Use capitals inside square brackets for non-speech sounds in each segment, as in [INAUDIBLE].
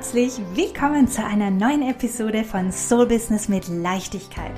herzlich willkommen zu einer neuen Episode von Soul Business mit Leichtigkeit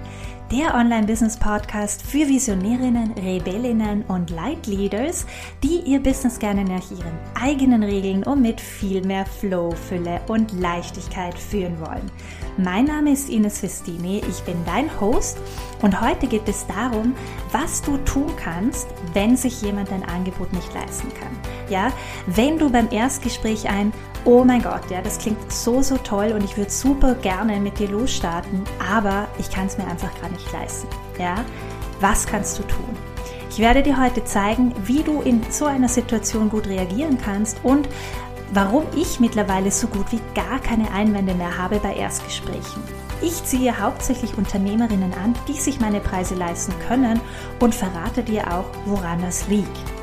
der Online-Business-Podcast für Visionärinnen, Rebellinnen und Light-Leaders, die ihr Business gerne nach ihren eigenen Regeln und mit viel mehr Flow, Fülle und Leichtigkeit führen wollen. Mein Name ist Ines Festini, ich bin dein Host und heute geht es darum, was du tun kannst, wenn sich jemand dein Angebot nicht leisten kann. Ja, wenn du beim Erstgespräch ein oh mein Gott, ja, das klingt so, so toll und ich würde super gerne mit dir losstarten, aber ich kann es mir einfach gerade nicht leisten. Ja, was kannst du tun? Ich werde dir heute zeigen, wie du in so einer Situation gut reagieren kannst und warum ich mittlerweile so gut wie gar keine Einwände mehr habe bei Erstgesprächen. Ich ziehe hauptsächlich Unternehmerinnen an, die sich meine Preise leisten können und verrate dir auch, woran das liegt.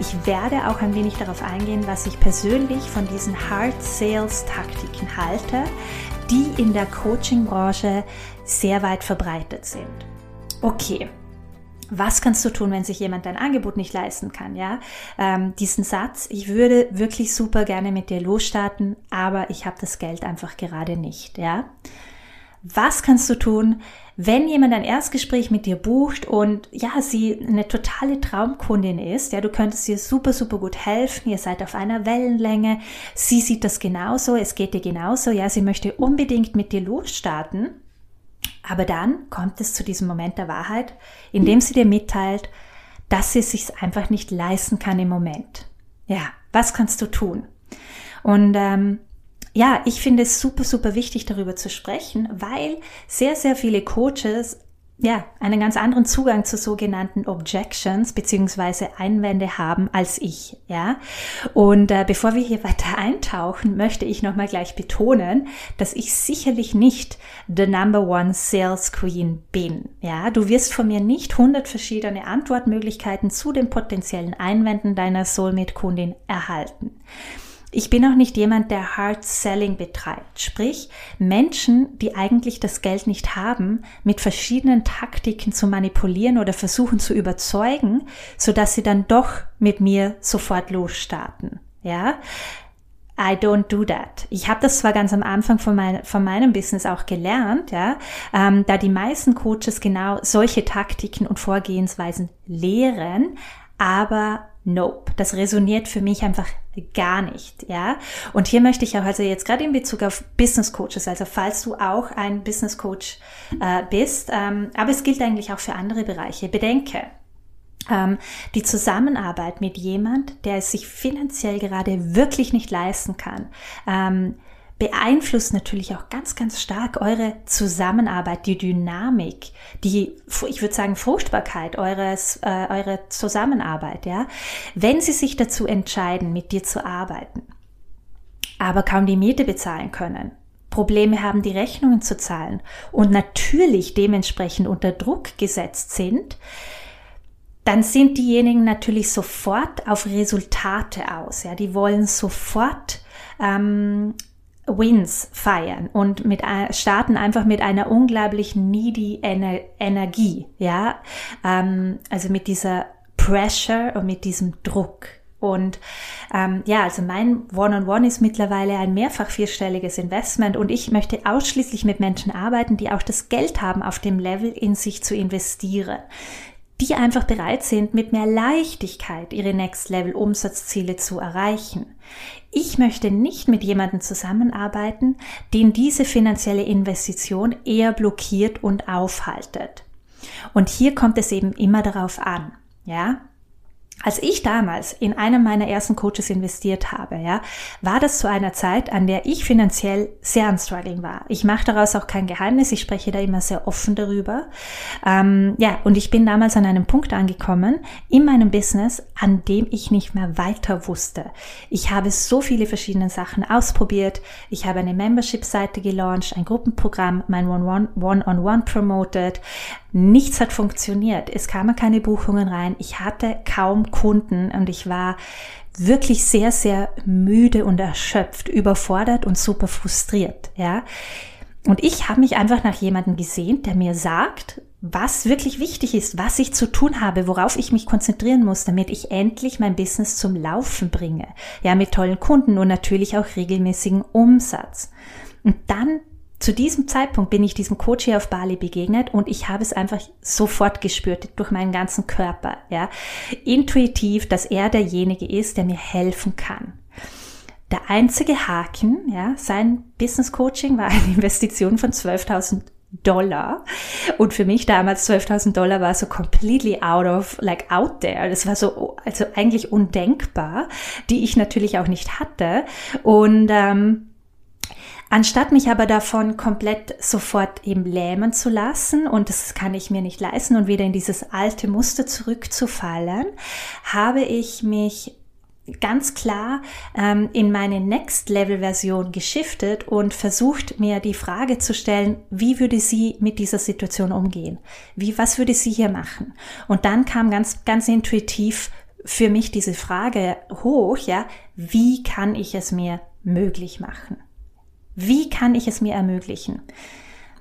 Ich werde auch ein wenig darauf eingehen, was ich persönlich von diesen Hard Sales Taktiken halte, die in der Coaching-Branche sehr weit verbreitet sind. Okay, was kannst du tun, wenn sich jemand dein Angebot nicht leisten kann? Ja, ähm, diesen Satz, ich würde wirklich super gerne mit dir losstarten, aber ich habe das Geld einfach gerade nicht. Ja, was kannst du tun, wenn jemand ein Erstgespräch mit dir bucht und ja, sie eine totale Traumkundin ist, ja, du könntest ihr super, super gut helfen, ihr seid auf einer Wellenlänge, sie sieht das genauso, es geht ihr genauso, ja, sie möchte unbedingt mit dir losstarten, aber dann kommt es zu diesem Moment der Wahrheit, in dem sie dir mitteilt, dass sie es sich einfach nicht leisten kann im Moment. Ja, was kannst du tun? Und ähm, ja, ich finde es super, super wichtig, darüber zu sprechen, weil sehr, sehr viele Coaches ja, einen ganz anderen Zugang zu sogenannten Objections beziehungsweise Einwände haben als ich, ja. Und äh, bevor wir hier weiter [LAUGHS] eintauchen, möchte ich nochmal gleich betonen, dass ich sicherlich nicht the number one sales queen bin, ja. Du wirst von mir nicht 100 verschiedene Antwortmöglichkeiten zu den potenziellen Einwänden deiner Soulmate-Kundin erhalten. Ich bin auch nicht jemand, der Hard Selling betreibt, sprich Menschen, die eigentlich das Geld nicht haben, mit verschiedenen Taktiken zu manipulieren oder versuchen zu überzeugen, so dass sie dann doch mit mir sofort losstarten. Ja, I don't do that. Ich habe das zwar ganz am Anfang von, mein, von meinem Business auch gelernt, ja, ähm, da die meisten Coaches genau solche Taktiken und Vorgehensweisen lehren, aber Nope, das resoniert für mich einfach gar nicht, ja. Und hier möchte ich auch also jetzt gerade in Bezug auf Business Coaches, also falls du auch ein Business Coach äh, bist, ähm, aber es gilt eigentlich auch für andere Bereiche. Bedenke, ähm, die Zusammenarbeit mit jemand, der es sich finanziell gerade wirklich nicht leisten kann, ähm, beeinflusst natürlich auch ganz, ganz stark eure Zusammenarbeit, die Dynamik, die, ich würde sagen, Fruchtbarkeit eures, äh, eure Zusammenarbeit, ja. Wenn sie sich dazu entscheiden, mit dir zu arbeiten, aber kaum die Miete bezahlen können, Probleme haben, die Rechnungen zu zahlen und natürlich dementsprechend unter Druck gesetzt sind, dann sind diejenigen natürlich sofort auf Resultate aus. Ja, die wollen sofort ähm, Wins feiern und mit starten einfach mit einer unglaublich needy Ener Energie, ja, ähm, also mit dieser Pressure und mit diesem Druck. Und ähm, ja, also mein One-on-One -on -One ist mittlerweile ein mehrfach vierstelliges Investment und ich möchte ausschließlich mit Menschen arbeiten, die auch das Geld haben, auf dem Level in sich zu investieren die einfach bereit sind, mit mehr Leichtigkeit ihre Next-Level-Umsatzziele zu erreichen. Ich möchte nicht mit jemandem zusammenarbeiten, den diese finanzielle Investition eher blockiert und aufhaltet. Und hier kommt es eben immer darauf an, ja, als ich damals in einem meiner ersten Coaches investiert habe, ja, war das zu einer Zeit, an der ich finanziell sehr am Struggling war. Ich mache daraus auch kein Geheimnis, ich spreche da immer sehr offen darüber. Ähm, ja, und ich bin damals an einem Punkt angekommen in meinem Business, an dem ich nicht mehr weiter wusste. Ich habe so viele verschiedene Sachen ausprobiert. Ich habe eine Membership-Seite gelauncht, ein Gruppenprogramm, mein One-on-One promoted. Nichts hat funktioniert. Es kamen keine Buchungen rein. Ich hatte kaum Kunden und ich war wirklich sehr, sehr müde und erschöpft, überfordert und super frustriert, ja. Und ich habe mich einfach nach jemandem gesehnt, der mir sagt, was wirklich wichtig ist, was ich zu tun habe, worauf ich mich konzentrieren muss, damit ich endlich mein Business zum Laufen bringe. Ja, mit tollen Kunden und natürlich auch regelmäßigen Umsatz. Und dann zu diesem Zeitpunkt bin ich diesem Coach hier auf Bali begegnet und ich habe es einfach sofort gespürt durch meinen ganzen Körper, ja. Intuitiv, dass er derjenige ist, der mir helfen kann. Der einzige Haken, ja, sein Business Coaching war eine Investition von 12.000 Dollar. Und für mich damals 12.000 Dollar war so completely out of, like out there. Das war so, also eigentlich undenkbar, die ich natürlich auch nicht hatte. Und ähm, Anstatt mich aber davon komplett sofort eben lähmen zu lassen, und das kann ich mir nicht leisten, und wieder in dieses alte Muster zurückzufallen, habe ich mich ganz klar ähm, in meine Next-Level-Version geschiftet und versucht mir die Frage zu stellen, wie würde sie mit dieser Situation umgehen? Wie, was würde sie hier machen? Und dann kam ganz, ganz intuitiv für mich diese Frage hoch, ja, wie kann ich es mir möglich machen? Wie kann ich es mir ermöglichen?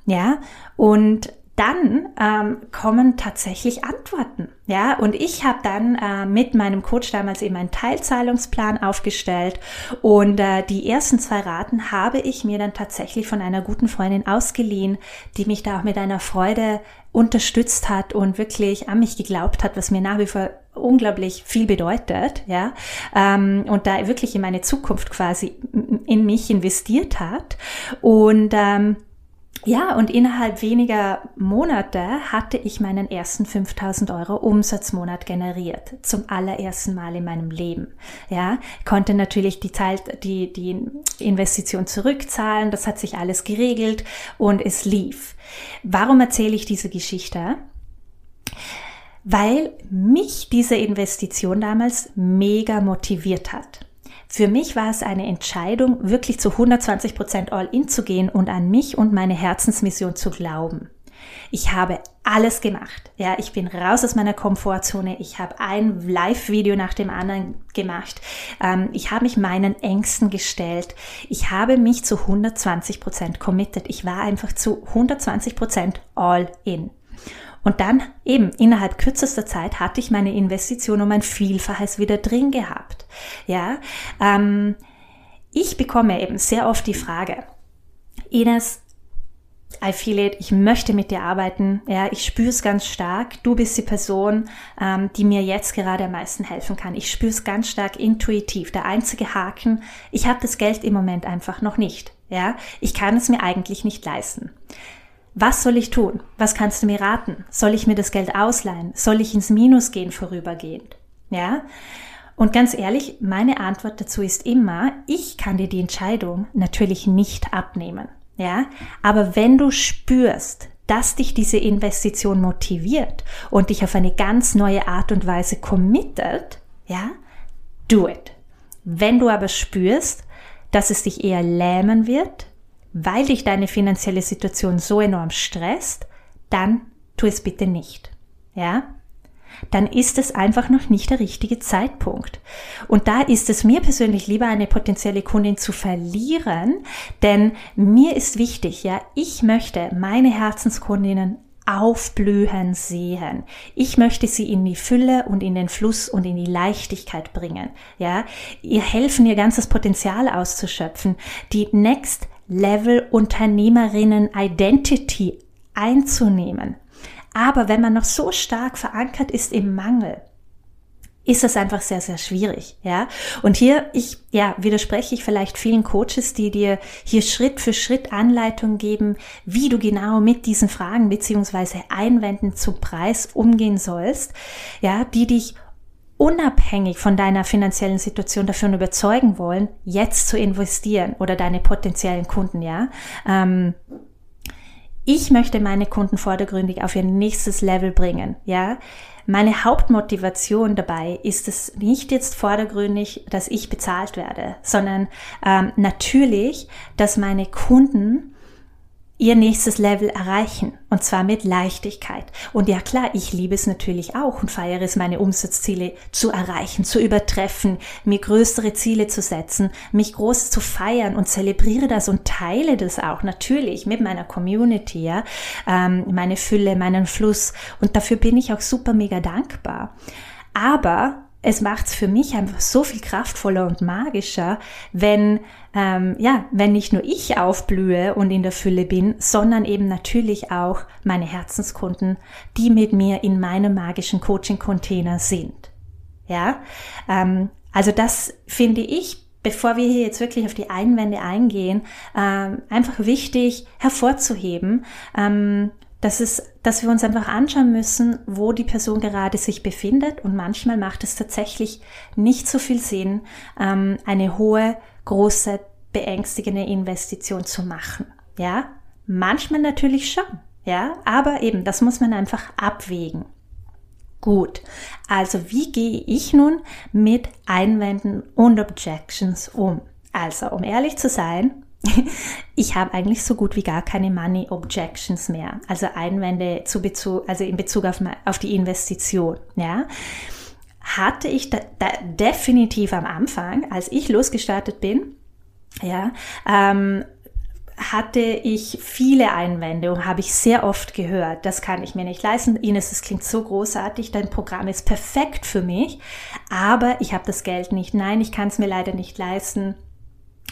Ja, und dann ähm, kommen tatsächlich Antworten. Ja, und ich habe dann äh, mit meinem Coach damals eben einen Teilzahlungsplan aufgestellt und äh, die ersten zwei Raten habe ich mir dann tatsächlich von einer guten Freundin ausgeliehen, die mich da auch mit einer Freude unterstützt hat und wirklich an mich geglaubt hat, was mir nach wie vor unglaublich viel bedeutet, ja, ähm, und da wirklich in meine Zukunft quasi in mich investiert hat und ähm, ja, und innerhalb weniger Monate hatte ich meinen ersten 5000 Euro Umsatzmonat generiert. Zum allerersten Mal in meinem Leben. Ja, konnte natürlich die Zeit, die, die Investition zurückzahlen. Das hat sich alles geregelt und es lief. Warum erzähle ich diese Geschichte? Weil mich diese Investition damals mega motiviert hat. Für mich war es eine Entscheidung, wirklich zu 120 Prozent all in zu gehen und an mich und meine Herzensmission zu glauben. Ich habe alles gemacht. Ja, ich bin raus aus meiner Komfortzone. Ich habe ein Live-Video nach dem anderen gemacht. Ähm, ich habe mich meinen Ängsten gestellt. Ich habe mich zu 120 Prozent committed. Ich war einfach zu 120 Prozent all in. Und dann eben innerhalb kürzester Zeit hatte ich meine Investition um ein Vielfaches wieder drin gehabt. Ja, ähm, ich bekomme eben sehr oft die Frage, Ines, I feel it, ich möchte mit dir arbeiten, ja, ich spüre es ganz stark, du bist die Person, ähm, die mir jetzt gerade am meisten helfen kann. Ich spüre es ganz stark intuitiv. Der einzige Haken, ich habe das Geld im Moment einfach noch nicht. Ja, ich kann es mir eigentlich nicht leisten. Was soll ich tun? Was kannst du mir raten? Soll ich mir das Geld ausleihen? Soll ich ins Minus gehen vorübergehend? Ja? Und ganz ehrlich, meine Antwort dazu ist immer, ich kann dir die Entscheidung natürlich nicht abnehmen. Ja? Aber wenn du spürst, dass dich diese Investition motiviert und dich auf eine ganz neue Art und Weise committet, ja, do it. Wenn du aber spürst, dass es dich eher lähmen wird, weil dich deine finanzielle Situation so enorm stresst, dann tu es bitte nicht. Ja? Dann ist es einfach noch nicht der richtige Zeitpunkt. Und da ist es mir persönlich lieber, eine potenzielle Kundin zu verlieren, denn mir ist wichtig, ja, ich möchte meine Herzenskundinnen aufblühen sehen. Ich möchte sie in die Fülle und in den Fluss und in die Leichtigkeit bringen. Ja, ihr helfen, ihr ganzes Potenzial auszuschöpfen, die Next Level Unternehmerinnen Identity einzunehmen. Aber wenn man noch so stark verankert ist im Mangel, ist es einfach sehr, sehr schwierig, ja. Und hier, ich, ja, widerspreche ich vielleicht vielen Coaches, die dir hier Schritt für Schritt Anleitung geben, wie du genau mit diesen Fragen beziehungsweise Einwänden zum Preis umgehen sollst, ja, die dich unabhängig von deiner finanziellen Situation davon überzeugen wollen, jetzt zu investieren oder deine potenziellen Kunden, ja. Ähm, ich möchte meine Kunden vordergründig auf ihr nächstes Level bringen, ja. Meine Hauptmotivation dabei ist es nicht jetzt vordergründig, dass ich bezahlt werde, sondern ähm, natürlich, dass meine Kunden ihr nächstes Level erreichen. Und zwar mit Leichtigkeit. Und ja klar, ich liebe es natürlich auch und feiere es, meine Umsatzziele zu erreichen, zu übertreffen, mir größere Ziele zu setzen, mich groß zu feiern und zelebriere das und teile das auch natürlich mit meiner Community, ja, ähm, meine Fülle, meinen Fluss. Und dafür bin ich auch super mega dankbar. Aber es macht es für mich einfach so viel kraftvoller und magischer, wenn ähm, ja, wenn nicht nur ich aufblühe und in der Fülle bin, sondern eben natürlich auch meine Herzenskunden, die mit mir in meinem magischen Coaching-Container sind. Ja, ähm, also das finde ich bevor wir hier jetzt wirklich auf die Einwände eingehen, ähm, einfach wichtig hervorzuheben, ähm, dass, es, dass wir uns einfach anschauen müssen, wo die Person gerade sich befindet. Und manchmal macht es tatsächlich nicht so viel Sinn, ähm, eine hohe, große, beängstigende Investition zu machen. Ja, manchmal natürlich schon. Ja, aber eben, das muss man einfach abwägen. Gut, also wie gehe ich nun mit Einwänden und Objections um? Also, um ehrlich zu sein, [LAUGHS] ich habe eigentlich so gut wie gar keine Money Objections mehr, also Einwände zu Bezug, also in Bezug auf, auf die Investition. Ja, hatte ich da, da definitiv am Anfang, als ich losgestartet bin, ja, ähm, hatte ich viele Einwände und habe ich sehr oft gehört, das kann ich mir nicht leisten. Ines, das klingt so großartig, dein Programm ist perfekt für mich, aber ich habe das Geld nicht. Nein, ich kann es mir leider nicht leisten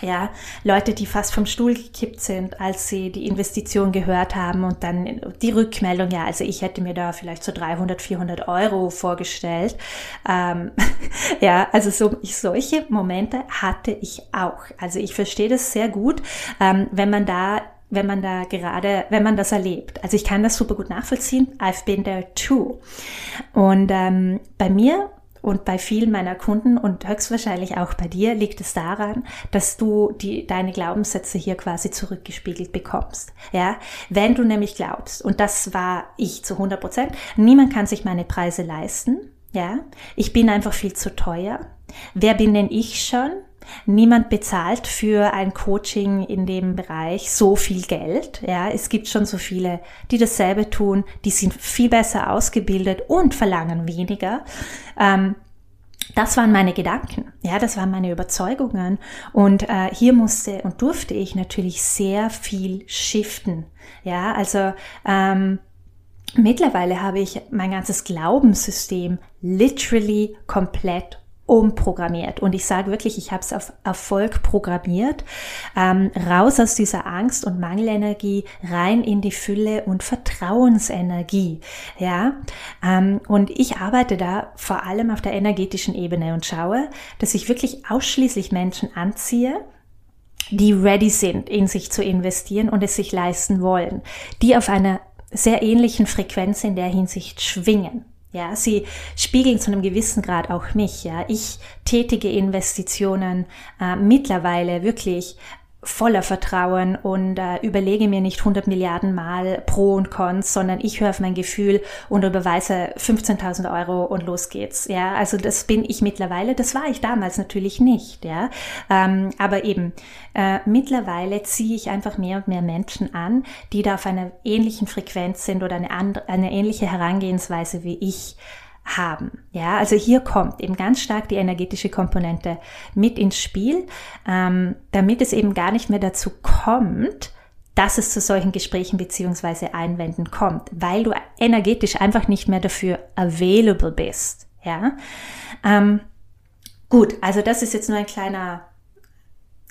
ja, Leute, die fast vom Stuhl gekippt sind, als sie die Investition gehört haben und dann die Rückmeldung, ja, also ich hätte mir da vielleicht so 300, 400 Euro vorgestellt. Ähm, [LAUGHS] ja, also so, ich, solche Momente hatte ich auch. Also ich verstehe das sehr gut, ähm, wenn man da wenn man da gerade, wenn man das erlebt. Also ich kann das super gut nachvollziehen. I've been there too. Und ähm, bei mir und bei vielen meiner Kunden und höchstwahrscheinlich auch bei dir liegt es daran, dass du die, deine Glaubenssätze hier quasi zurückgespiegelt bekommst. Ja, wenn du nämlich glaubst, und das war ich zu 100 Prozent, niemand kann sich meine Preise leisten. Ja, ich bin einfach viel zu teuer. Wer bin denn ich schon? Niemand bezahlt für ein Coaching in dem Bereich so viel Geld. Ja, es gibt schon so viele, die dasselbe tun, die sind viel besser ausgebildet und verlangen weniger. Ähm, das waren meine Gedanken, ja, das waren meine Überzeugungen. Und äh, hier musste und durfte ich natürlich sehr viel shiften. Ja, also ähm, mittlerweile habe ich mein ganzes Glaubenssystem literally komplett umprogrammiert. Und ich sage wirklich, ich habe es auf Erfolg programmiert. Ähm, raus aus dieser Angst und Mangelenergie, rein in die Fülle und Vertrauensenergie. Ja, ähm, und ich arbeite da vor allem auf der energetischen Ebene und schaue, dass ich wirklich ausschließlich Menschen anziehe, die ready sind, in sich zu investieren und es sich leisten wollen, die auf einer sehr ähnlichen Frequenz in der Hinsicht schwingen. Ja, sie spiegeln zu einem gewissen Grad auch mich. Ja, ich tätige Investitionen äh, mittlerweile wirklich voller Vertrauen und äh, überlege mir nicht 100 Milliarden Mal Pro und Cons, sondern ich höre auf mein Gefühl und überweise 15.000 Euro und los geht's. Ja, also das bin ich mittlerweile. Das war ich damals natürlich nicht. Ja, ähm, aber eben äh, mittlerweile ziehe ich einfach mehr und mehr Menschen an, die da auf einer ähnlichen Frequenz sind oder eine andere, eine ähnliche Herangehensweise wie ich haben. Ja, also hier kommt eben ganz stark die energetische Komponente mit ins Spiel, ähm, damit es eben gar nicht mehr dazu kommt, dass es zu solchen Gesprächen beziehungsweise Einwänden kommt, weil du energetisch einfach nicht mehr dafür available bist. Ja, ähm, gut, also das ist jetzt nur ein kleiner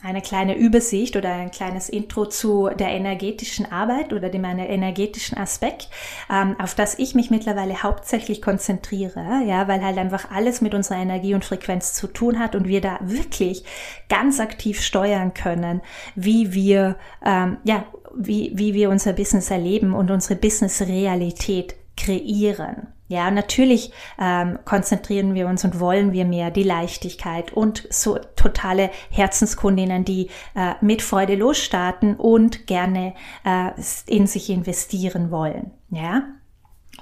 eine kleine Übersicht oder ein kleines Intro zu der energetischen Arbeit oder dem energetischen Aspekt, ähm, auf das ich mich mittlerweile hauptsächlich konzentriere, ja, weil halt einfach alles mit unserer Energie und Frequenz zu tun hat und wir da wirklich ganz aktiv steuern können, wie wir, ähm, ja, wie, wie wir unser Business erleben und unsere Business-Realität kreieren. Ja, natürlich ähm, konzentrieren wir uns und wollen wir mehr die Leichtigkeit und so totale Herzenskundinnen, die äh, mit Freude losstarten und gerne äh, in sich investieren wollen. Ja,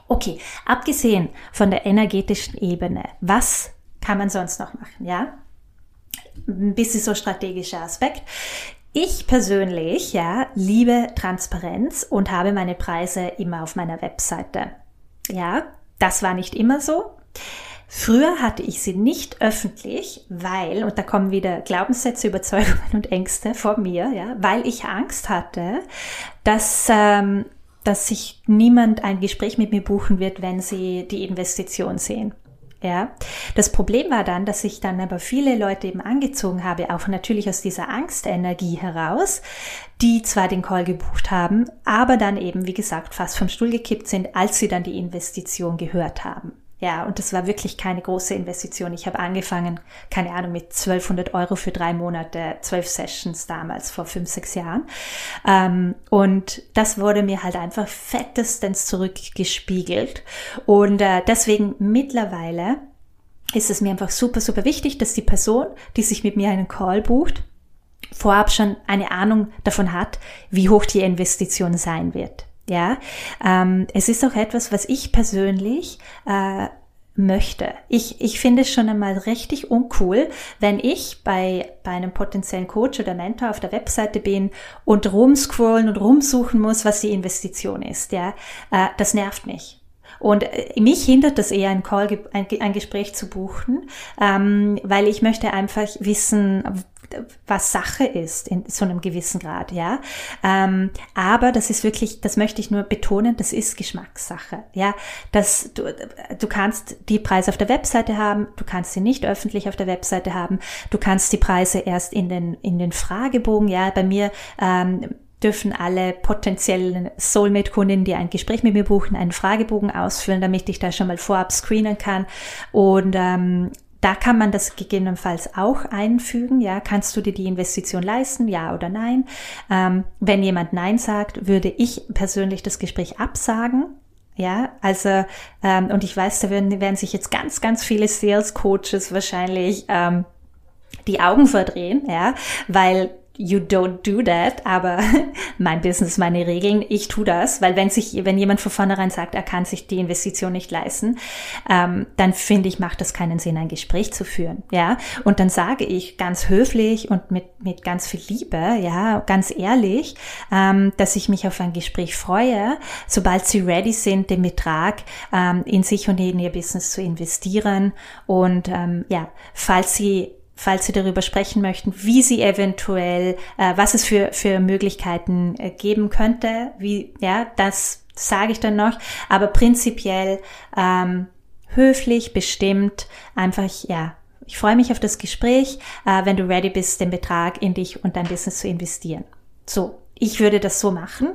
okay. Abgesehen von der energetischen Ebene, was kann man sonst noch machen? Ja, ein bisschen so strategischer Aspekt Ich persönlich, ja, liebe Transparenz und habe meine Preise immer auf meiner Webseite. Ja, das war nicht immer so. Früher hatte ich sie nicht öffentlich, weil, und da kommen wieder Glaubenssätze, Überzeugungen und Ängste vor mir, ja, weil ich Angst hatte, dass, ähm, dass sich niemand ein Gespräch mit mir buchen wird, wenn sie die Investition sehen. Ja, das Problem war dann, dass ich dann aber viele Leute eben angezogen habe, auch natürlich aus dieser Angstenergie heraus, die zwar den Call gebucht haben, aber dann eben, wie gesagt, fast vom Stuhl gekippt sind, als sie dann die Investition gehört haben. Ja, und das war wirklich keine große Investition. Ich habe angefangen, keine Ahnung, mit 1200 Euro für drei Monate, zwölf Sessions damals vor fünf, sechs Jahren. Ähm, und das wurde mir halt einfach fettestens zurückgespiegelt. Und äh, deswegen mittlerweile ist es mir einfach super, super wichtig, dass die Person, die sich mit mir einen Call bucht, vorab schon eine Ahnung davon hat, wie hoch die Investition sein wird. Ja, ähm, es ist auch etwas, was ich persönlich äh, möchte. Ich, ich finde es schon einmal richtig uncool, wenn ich bei, bei einem potenziellen Coach oder Mentor auf der Webseite bin und rumscrollen und rumsuchen muss, was die Investition ist. Ja, äh, das nervt mich. Und äh, mich hindert das eher, ein Call, ein, ein Gespräch zu buchen, ähm, weil ich möchte einfach wissen, was Sache ist in so einem gewissen Grad, ja. Ähm, aber das ist wirklich, das möchte ich nur betonen, das ist Geschmackssache, ja. Das, du, du kannst die Preise auf der Webseite haben, du kannst sie nicht öffentlich auf der Webseite haben, du kannst die Preise erst in den, in den Fragebogen, ja. Bei mir, ähm, dürfen alle potenziellen Soulmate-Kundinnen, die ein Gespräch mit mir buchen, einen Fragebogen ausfüllen, damit ich da schon mal vorab screenen kann. Und ähm, da kann man das gegebenenfalls auch einfügen. Ja, kannst du dir die Investition leisten? Ja oder nein? Ähm, wenn jemand Nein sagt, würde ich persönlich das Gespräch absagen. Ja, also, ähm, und ich weiß, da werden, werden sich jetzt ganz, ganz viele Sales Coaches wahrscheinlich ähm, die Augen verdrehen, ja, weil you don't do that, aber [LAUGHS] mein Business, meine Regeln, ich tu das, weil wenn sich, wenn jemand von vornherein sagt, er kann sich die Investition nicht leisten, ähm, dann finde ich, macht das keinen Sinn, ein Gespräch zu führen, ja. Und dann sage ich ganz höflich und mit mit ganz viel Liebe, ja, ganz ehrlich, ähm, dass ich mich auf ein Gespräch freue, sobald sie ready sind, den Betrag ähm, in sich und in ihr Business zu investieren und ähm, ja, falls sie falls Sie darüber sprechen möchten, wie Sie eventuell, äh, was es für, für Möglichkeiten äh, geben könnte, wie, ja, das sage ich dann noch, aber prinzipiell ähm, höflich, bestimmt, einfach, ja, ich freue mich auf das Gespräch, äh, wenn du ready bist, den Betrag in dich und dein Business zu investieren. So, ich würde das so machen.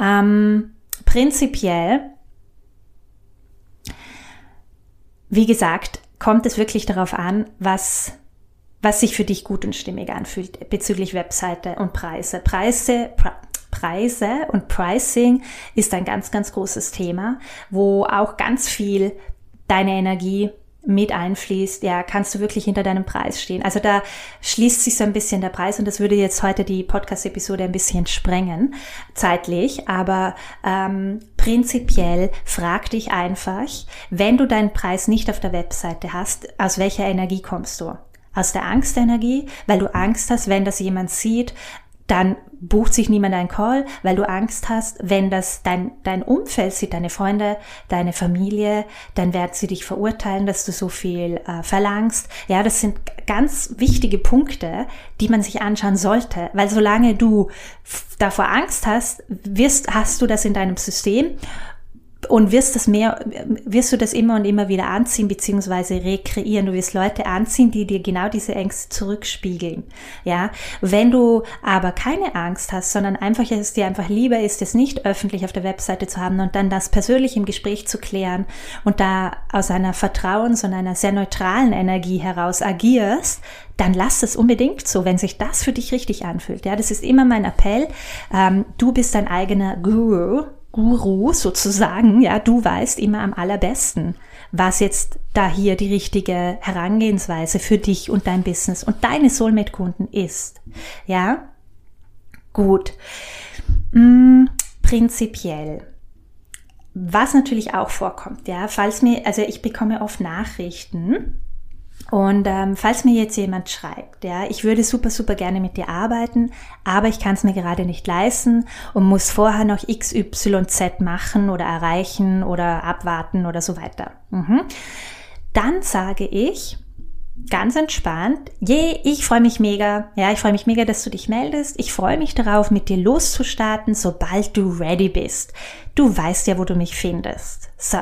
Ähm, prinzipiell, wie gesagt, kommt es wirklich darauf an, was, was sich für dich gut und stimmig anfühlt bezüglich Webseite und Preise. Preise, Preise und Pricing ist ein ganz, ganz großes Thema, wo auch ganz viel deine Energie mit einfließt, ja, kannst du wirklich hinter deinem Preis stehen. Also da schließt sich so ein bisschen der Preis und das würde jetzt heute die Podcast-Episode ein bisschen sprengen, zeitlich, aber ähm, prinzipiell frag dich einfach, wenn du deinen Preis nicht auf der Webseite hast, aus welcher Energie kommst du? Aus der Angstenergie, weil du Angst hast, wenn das jemand sieht, dann bucht sich niemand einen Call, weil du Angst hast, wenn das dein, dein Umfeld sieht, deine Freunde, deine Familie, dann werden sie dich verurteilen, dass du so viel äh, verlangst. Ja, das sind ganz wichtige Punkte, die man sich anschauen sollte, weil solange du davor Angst hast, wirst, hast du das in deinem System und wirst das mehr, wirst du das immer und immer wieder anziehen beziehungsweise rekreieren. Du wirst Leute anziehen, die dir genau diese Ängste zurückspiegeln. Ja, wenn du aber keine Angst hast, sondern einfach es dir einfach lieber ist, es nicht öffentlich auf der Webseite zu haben und dann das persönlich im Gespräch zu klären und da aus einer Vertrauens- und einer sehr neutralen Energie heraus agierst, dann lass es unbedingt so, wenn sich das für dich richtig anfühlt. Ja, das ist immer mein Appell. Ähm, du bist dein eigener Guru Guru sozusagen, ja, du weißt immer am allerbesten, was jetzt da hier die richtige Herangehensweise für dich und dein Business und deine Soulmate-Kunden ist. Ja, gut. Hm, prinzipiell. Was natürlich auch vorkommt, ja, falls mir, also ich bekomme oft Nachrichten, Und ähm, falls mir jetzt jemand schreibt, ja, ich würde super, super gerne mit dir arbeiten, aber ich kann es mir gerade nicht leisten und muss vorher noch XYZ machen oder erreichen oder abwarten oder so weiter. Mhm. Dann sage ich, ganz entspannt, je, ich freue mich mega, ja, ich freue mich mega, dass du dich meldest. Ich freue mich darauf, mit dir loszustarten, sobald du ready bist. Du weißt ja, wo du mich findest. So.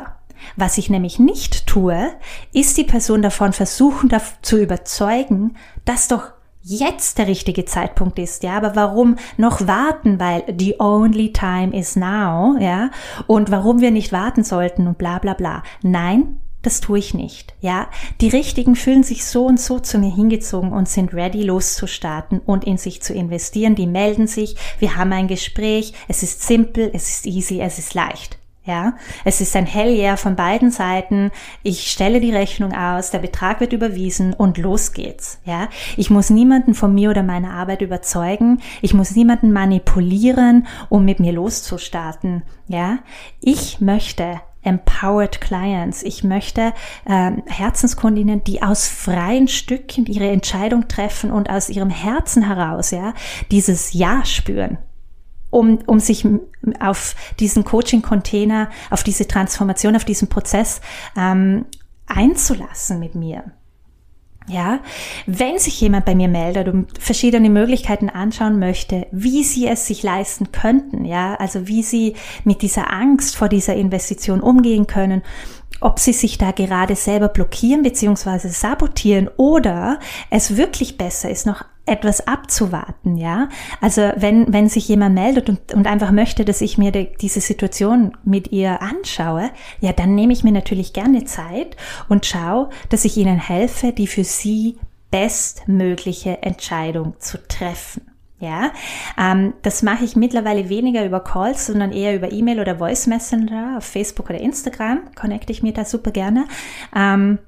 Was ich nämlich nicht tue, ist die Person davon versuchen zu überzeugen, dass doch jetzt der richtige Zeitpunkt ist, ja, aber warum noch warten, weil the only time is now, ja, und warum wir nicht warten sollten und bla bla bla. Nein, das tue ich nicht, ja. Die Richtigen fühlen sich so und so zu mir hingezogen und sind ready loszustarten und in sich zu investieren. Die melden sich, wir haben ein Gespräch, es ist simpel, es ist easy, es ist leicht. Ja, es ist ein Hell yeah von beiden Seiten. Ich stelle die Rechnung aus, der Betrag wird überwiesen und los geht's. Ja, ich muss niemanden von mir oder meiner Arbeit überzeugen. Ich muss niemanden manipulieren, um mit mir loszustarten. Ja, ich möchte Empowered Clients. Ich möchte äh, Herzenskundinnen, die aus freien Stücken ihre Entscheidung treffen und aus ihrem Herzen heraus, ja, dieses Ja spüren um, um sich auf diesen Coaching-Container, auf diese Transformation, auf diesen Prozess ähm, einzulassen mit mir. Ja, wenn sich jemand bei mir meldet und verschiedene Möglichkeiten anschauen möchte, wie sie es sich leisten könnten, ja, also wie sie mit dieser Angst vor dieser Investition umgehen können, ob sie sich da gerade selber blockieren bzw. sabotieren oder es wirklich besser ist, noch etwas abzuwarten, ja. Also wenn, wenn sich jemand meldet und, und einfach möchte, dass ich mir de, diese Situation mit ihr anschaue, ja, dann nehme ich mir natürlich gerne Zeit und schaue, dass ich ihnen helfe, die für sie bestmögliche Entscheidung zu treffen. Ja, ähm, das mache ich mittlerweile weniger über Calls, sondern eher über E-Mail oder Voice Messenger auf Facebook oder Instagram. Connecte ich mir da super gerne. Ähm,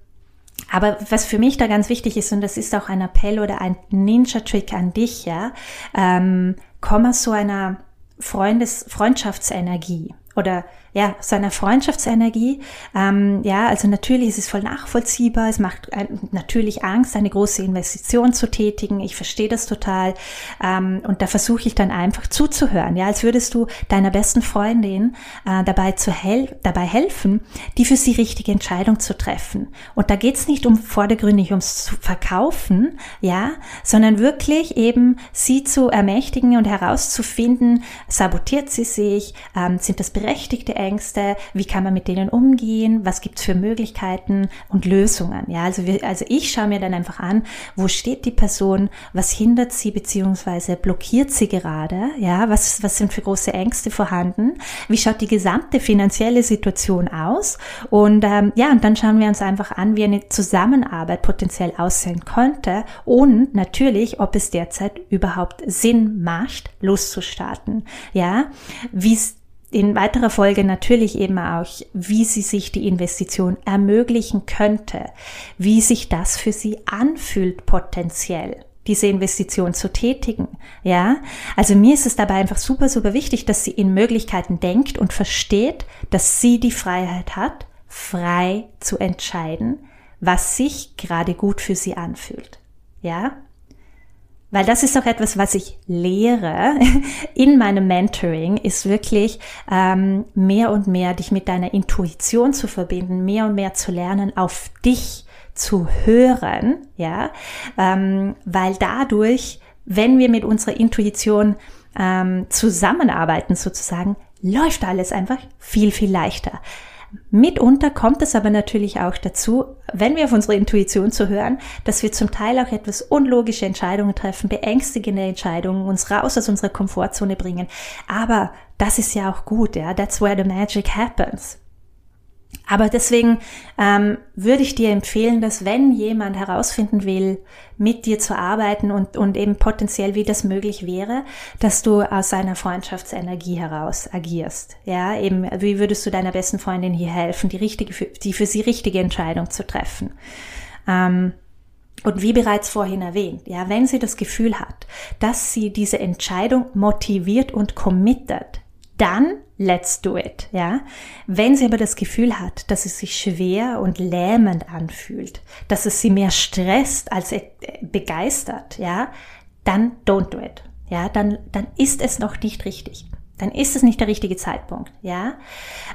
aber was für mich da ganz wichtig ist, und das ist auch ein Appell oder ein Ninja-Trick an dich, ja, ähm, komm aus so einer Freundes Freundschaftsenergie oder ja, seiner Freundschaftsenergie. Ähm, ja, also natürlich ist es voll nachvollziehbar. Es macht natürlich Angst, eine große Investition zu tätigen. Ich verstehe das total. Ähm, und da versuche ich dann einfach zuzuhören. Ja, als würdest du deiner besten Freundin äh, dabei, zu hel dabei helfen, die für sie richtige Entscheidung zu treffen. Und da geht's nicht um vordergründig ums zu verkaufen, ja, sondern wirklich eben sie zu ermächtigen und herauszufinden, sabotiert sie sich, ähm, sind das berechtigte Ängste, wie kann man mit denen umgehen, was gibt's für Möglichkeiten und Lösungen. Ja, also, wir, also ich schaue mir dann einfach an, wo steht die Person, was hindert sie beziehungsweise blockiert sie gerade, ja, was, was sind für große Ängste vorhanden, wie schaut die gesamte finanzielle Situation aus und ähm, ja, und dann schauen wir uns einfach an, wie eine Zusammenarbeit potenziell aussehen könnte und natürlich, ob es derzeit überhaupt Sinn macht, loszustarten. Ja, wie es in weiterer Folge natürlich eben auch, wie sie sich die Investition ermöglichen könnte, wie sich das für sie anfühlt potenziell diese Investition zu tätigen. Ja, also mir ist es dabei einfach super, super wichtig, dass sie in Möglichkeiten denkt und versteht, dass sie die Freiheit hat, frei zu entscheiden, was sich gerade gut für sie anfühlt. Ja, weil das ist auch etwas, was ich lehre [LAUGHS] in meinem Mentoring, ist wirklich ähm, mehr und mehr dich mit deiner Intuition zu verbinden, mehr und mehr zu lernen, auf dich zu hören, ja, ähm, weil dadurch, wenn wir mit unserer Intuition ähm, zusammenarbeiten sozusagen, läuft alles einfach viel, viel leichter. Mitunter kommt es aber natürlich auch dazu, wenn wir auf unsere Intuition zu hören, dass wir zum Teil auch etwas unlogische Entscheidungen treffen, beängstigende Entscheidungen, uns raus aus unserer Komfortzone bringen. Aber das ist ja auch gut, ja. That's where the magic happens. Aber deswegen ähm, würde ich dir empfehlen, dass wenn jemand herausfinden will, mit dir zu arbeiten und, und eben potenziell, wie das möglich wäre, dass du aus seiner Freundschaftsenergie heraus agierst. Ja, eben, wie würdest du deiner besten Freundin hier helfen, die richtige, die für sie richtige Entscheidung zu treffen? Ähm, und wie bereits vorhin erwähnt, ja, wenn sie das Gefühl hat, dass sie diese Entscheidung motiviert und committet, dann let's do it, ja. Wenn sie aber das Gefühl hat, dass es sich schwer und lähmend anfühlt, dass es sie mehr stresst als begeistert, ja, dann don't do it, ja, dann, dann ist es noch nicht richtig. Dann ist es nicht der richtige Zeitpunkt, ja.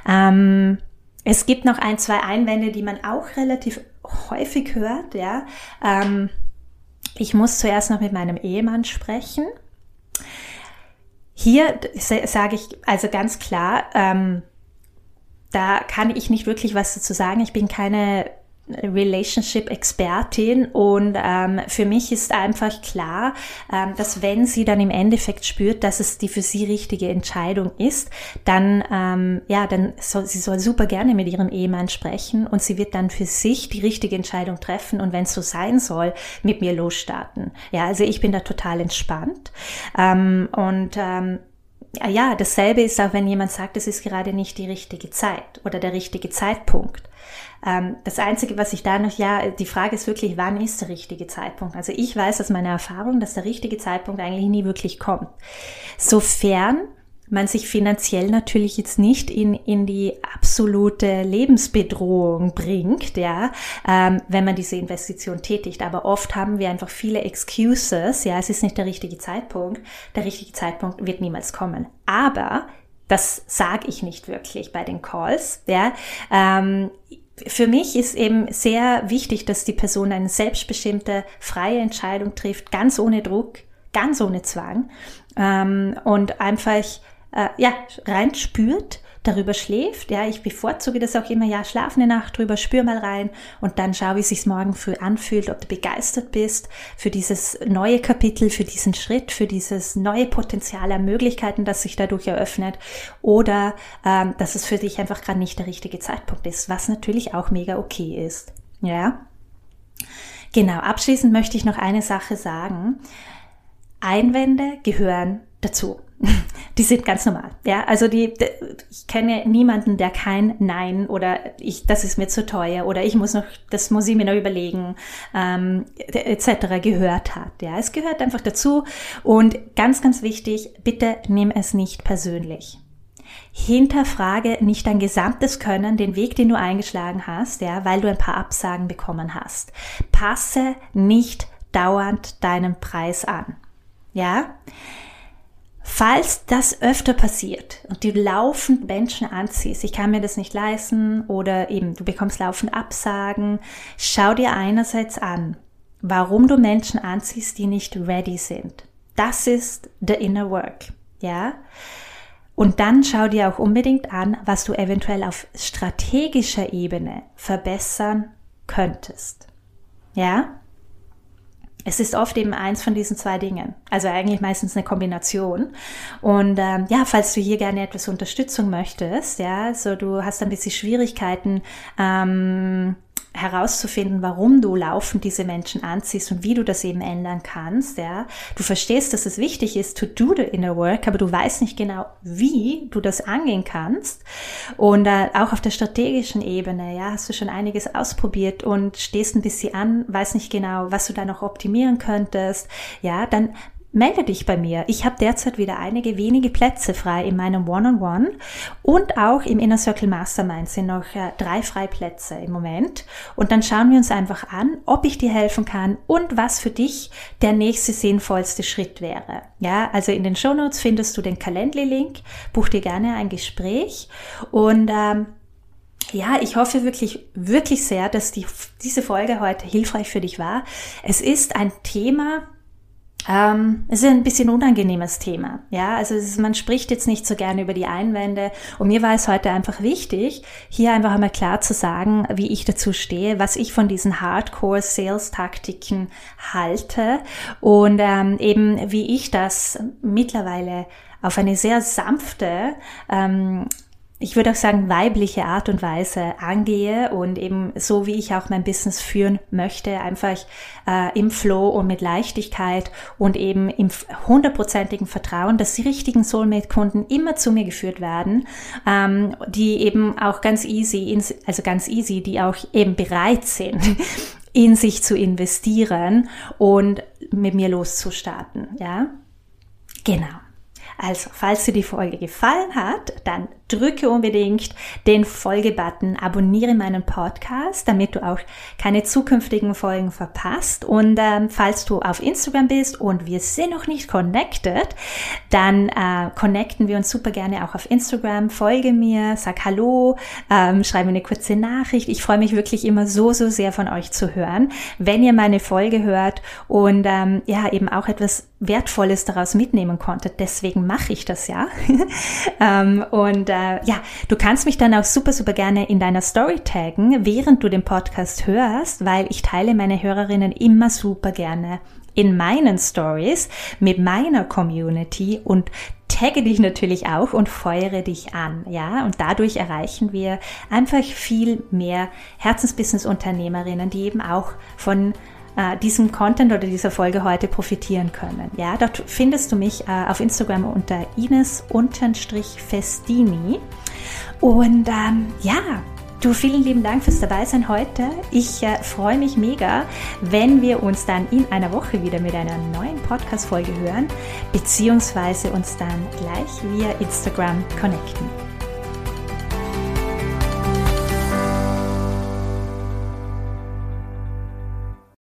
Ähm, es gibt noch ein, zwei Einwände, die man auch relativ häufig hört, ja. Ähm, ich muss zuerst noch mit meinem Ehemann sprechen. Hier sage ich also ganz klar, ähm, da kann ich nicht wirklich was dazu sagen. Ich bin keine Relationship-Expertin und ähm, für mich ist einfach klar, ähm, dass wenn sie dann im Endeffekt spürt, dass es die für sie richtige Entscheidung ist, dann ähm, ja, dann soll sie soll super gerne mit ihrem Ehemann sprechen und sie wird dann für sich die richtige Entscheidung treffen und wenn es so sein soll, mit mir losstarten. Ja, also ich bin da total entspannt ähm, und ähm, ja, dasselbe ist auch, wenn jemand sagt, es ist gerade nicht die richtige Zeit oder der richtige Zeitpunkt. Ähm, das Einzige, was ich da noch, ja, die Frage ist wirklich, wann ist der richtige Zeitpunkt? Also ich weiß aus meiner Erfahrung, dass der richtige Zeitpunkt eigentlich nie wirklich kommt. Sofern man sich finanziell natürlich jetzt nicht in, in die absolute Lebensbedrohung bringt, ja, ähm, wenn man diese Investition tätigt. Aber oft haben wir einfach viele Excuses, ja, es ist nicht der richtige Zeitpunkt. Der richtige Zeitpunkt wird niemals kommen. Aber das sage ich nicht wirklich bei den Calls, ja. Ähm, für mich ist eben sehr wichtig, dass die Person eine selbstbestimmte, freie Entscheidung trifft, ganz ohne Druck, ganz ohne Zwang ähm, und einfach äh, ja rein spürt darüber schläft. Ja, ich bevorzuge das auch immer, ja, schlaf eine Nacht drüber, spür mal rein und dann schau, wie es sich morgen früh anfühlt, ob du begeistert bist für dieses neue Kapitel, für diesen Schritt, für dieses neue Potenzial an Möglichkeiten, das sich dadurch eröffnet oder ähm, dass es für dich einfach gerade nicht der richtige Zeitpunkt ist, was natürlich auch mega okay ist. Ja. Genau, abschließend möchte ich noch eine Sache sagen. Einwände gehören dazu. [LAUGHS] Die sind ganz normal. Ja, also die, ich kenne niemanden, der kein Nein oder ich, das ist mir zu teuer oder ich muss noch, das muss ich mir noch überlegen, ähm, etc. gehört hat. Ja, es gehört einfach dazu. Und ganz, ganz wichtig, bitte nimm es nicht persönlich. Hinterfrage nicht dein gesamtes Können, den Weg, den du eingeschlagen hast, ja, weil du ein paar Absagen bekommen hast. Passe nicht dauernd deinen Preis an. Ja? Falls das öfter passiert und du laufend Menschen anziehst, ich kann mir das nicht leisten oder eben du bekommst laufend Absagen, schau dir einerseits an, warum du Menschen anziehst, die nicht ready sind. Das ist the inner work, ja? Und dann schau dir auch unbedingt an, was du eventuell auf strategischer Ebene verbessern könntest. Ja? Es ist oft eben eins von diesen zwei Dingen. Also eigentlich meistens eine Kombination. Und ähm, ja, falls du hier gerne etwas Unterstützung möchtest, ja, so du hast ein bisschen Schwierigkeiten, ähm, herauszufinden, warum du laufend diese Menschen anziehst und wie du das eben ändern kannst, ja. Du verstehst, dass es wichtig ist, to do the inner work, aber du weißt nicht genau, wie du das angehen kannst. Und äh, auch auf der strategischen Ebene, ja, hast du schon einiges ausprobiert und stehst ein bisschen an, weißt nicht genau, was du da noch optimieren könntest, ja, dann melde dich bei mir. Ich habe derzeit wieder einige wenige Plätze frei in meinem One-on-One -on -One und auch im Inner Circle Mastermind sind noch äh, drei Freiplätze im Moment. Und dann schauen wir uns einfach an, ob ich dir helfen kann und was für dich der nächste sinnvollste Schritt wäre. Ja, also in den Show Notes findest du den Calendly-Link. Buch dir gerne ein Gespräch und ähm, ja, ich hoffe wirklich, wirklich sehr, dass die, diese Folge heute hilfreich für dich war. Es ist ein Thema, ähm, es ist ein bisschen unangenehmes Thema. Ja, also ist, man spricht jetzt nicht so gerne über die Einwände. Und mir war es heute einfach wichtig, hier einfach einmal klar zu sagen, wie ich dazu stehe, was ich von diesen Hardcore-Sales-Taktiken halte und ähm, eben wie ich das mittlerweile auf eine sehr sanfte ähm, ich würde auch sagen, weibliche Art und Weise angehe und eben so, wie ich auch mein Business führen möchte, einfach äh, im Flow und mit Leichtigkeit und eben im hundertprozentigen Vertrauen, dass die richtigen Soulmate-Kunden immer zu mir geführt werden, ähm, die eben auch ganz easy, in, also ganz easy, die auch eben bereit sind, [LAUGHS] in sich zu investieren und mit mir loszustarten, ja? Genau. Also, falls dir die Folge gefallen hat, dann drücke unbedingt den Folge-Button, abonniere meinen Podcast, damit du auch keine zukünftigen Folgen verpasst. Und ähm, falls du auf Instagram bist und wir sind noch nicht connected, dann äh, connecten wir uns super gerne auch auf Instagram. Folge mir, sag Hallo, ähm, schreibe eine kurze Nachricht. Ich freue mich wirklich immer so, so sehr von euch zu hören, wenn ihr meine Folge hört und ähm, ja, eben auch etwas Wertvolles daraus mitnehmen konntet. Deswegen mache ich das ja. [LAUGHS] ähm, und äh, ja, du kannst mich dann auch super, super gerne in deiner Story taggen, während du den Podcast hörst, weil ich teile meine Hörerinnen immer super gerne in meinen Stories mit meiner Community und tagge dich natürlich auch und feuere dich an, ja, und dadurch erreichen wir einfach viel mehr Herzensbusiness-Unternehmerinnen, die eben auch von äh, diesem Content oder dieser Folge heute profitieren können. Ja, dort findest du mich äh, auf Instagram unter Ines-Festini. Und ähm, ja, Du, vielen lieben Dank fürs Dabeisein heute. Ich äh, freue mich mega, wenn wir uns dann in einer Woche wieder mit einer neuen Podcast-Folge hören, beziehungsweise uns dann gleich via Instagram connecten.